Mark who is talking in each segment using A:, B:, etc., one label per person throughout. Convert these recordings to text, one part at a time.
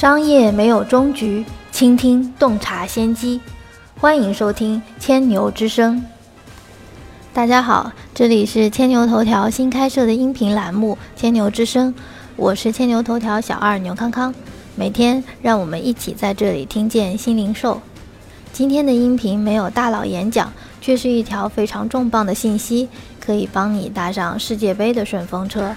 A: 商业没有终局，倾听洞察先机。欢迎收听千牛之声。大家好，这里是千牛头条新开设的音频栏目《千牛之声》，我是千牛头条小二牛康康。每天让我们一起在这里听见新零售。今天的音频没有大佬演讲，却是一条非常重磅的信息，可以帮你搭上世界杯的顺风车。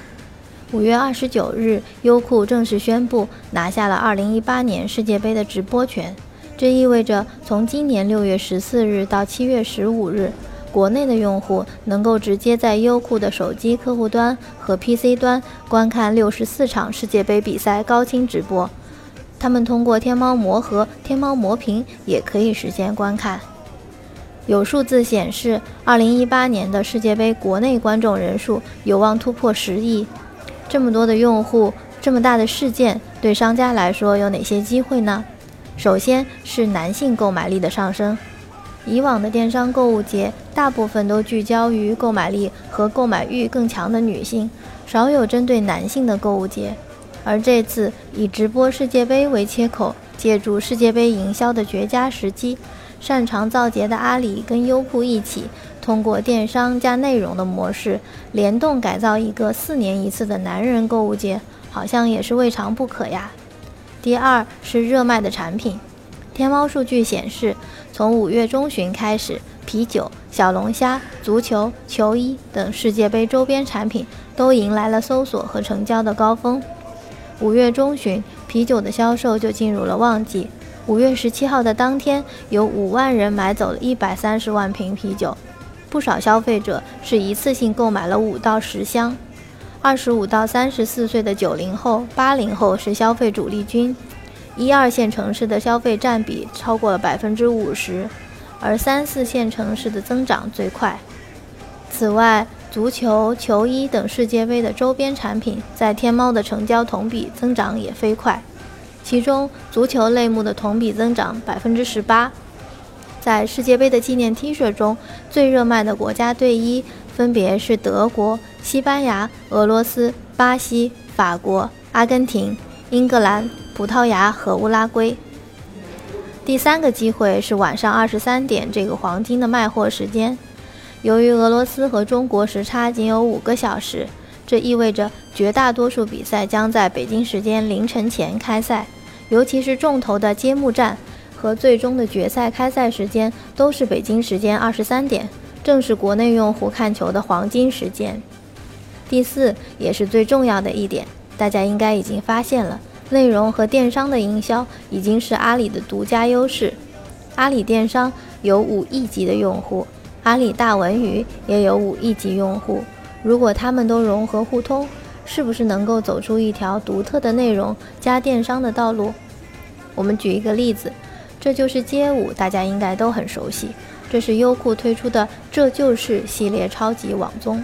A: 五月二十九日，优酷正式宣布拿下了二零一八年世界杯的直播权。这意味着，从今年六月十四日到七月十五日，国内的用户能够直接在优酷的手机客户端和 PC 端观看六十四场世界杯比赛高清直播。他们通过天猫魔盒、天猫魔屏也可以实现观看。有数字显示，二零一八年的世界杯国内观众人数有望突破十亿。这么多的用户，这么大的事件，对商家来说有哪些机会呢？首先是男性购买力的上升。以往的电商购物节大部分都聚焦于购买力和购买欲更强的女性，少有针对男性的购物节。而这次以直播世界杯为切口，借助世界杯营销的绝佳时机，擅长造节的阿里跟优酷一起。通过电商加内容的模式，联动改造一个四年一次的男人购物节，好像也是未尝不可呀。第二是热卖的产品，天猫数据显示，从五月中旬开始，啤酒、小龙虾、足球、球衣等世界杯周边产品都迎来了搜索和成交的高峰。五月中旬，啤酒的销售就进入了旺季。五月十七号的当天，有五万人买走了一百三十万瓶啤酒。不少消费者是一次性购买了五到十箱。二十五到三十四岁的九零后、八零后是消费主力军，一二线城市的消费占比超过了百分之五十，而三四线城市的增长最快。此外，足球、球衣等世界杯的周边产品在天猫的成交同比增长也飞快，其中足球类目的同比增长百分之十八。在世界杯的纪念 T 恤中，最热卖的国家队衣分别是德国、西班牙、俄罗斯、巴西、法国、阿根廷、英格兰、葡萄牙和乌拉圭。第三个机会是晚上二十三点这个黄金的卖货时间。由于俄罗斯和中国时差仅有五个小时，这意味着绝大多数比赛将在北京时间凌晨前开赛，尤其是重头的揭幕战。和最终的决赛开赛时间都是北京时间二十三点，正是国内用户看球的黄金时间。第四，也是最重要的一点，大家应该已经发现了，内容和电商的营销已经是阿里的独家优势。阿里电商有五亿级的用户，阿里大文娱也有五亿级用户。如果他们都融合互通，是不是能够走出一条独特的内容加电商的道路？我们举一个例子。这就是街舞，大家应该都很熟悉。这是优酷推出的《这就是》系列超级网综，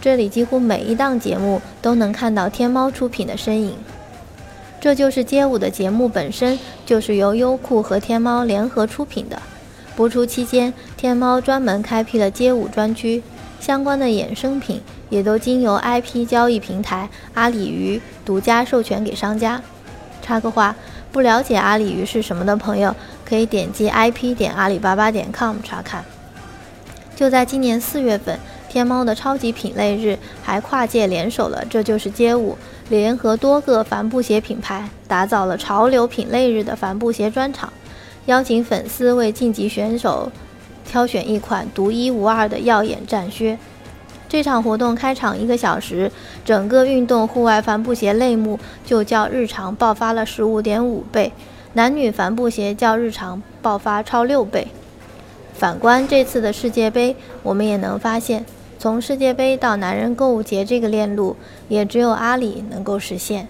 A: 这里几乎每一档节目都能看到天猫出品的身影。这就是街舞的节目本身就是由优酷和天猫联合出品的。播出期间，天猫专门开辟了街舞专区，相关的衍生品也都经由 IP 交易平台阿里鱼独家授权给商家。插个话。不了解阿里鱼是什么的朋友，可以点击 IP 点阿里巴巴点 com 查看。就在今年四月份，天猫的超级品类日还跨界联手了，这就是街舞，联合多个帆布鞋品牌，打造了潮流品类日的帆布鞋专场，邀请粉丝为晋级选手挑选一款独一无二的耀眼战靴。这场活动开场一个小时，整个运动户外帆布鞋类目就较日常爆发了十五点五倍，男女帆布鞋较日常爆发超六倍。反观这次的世界杯，我们也能发现，从世界杯到男人购物节这个链路，也只有阿里能够实现。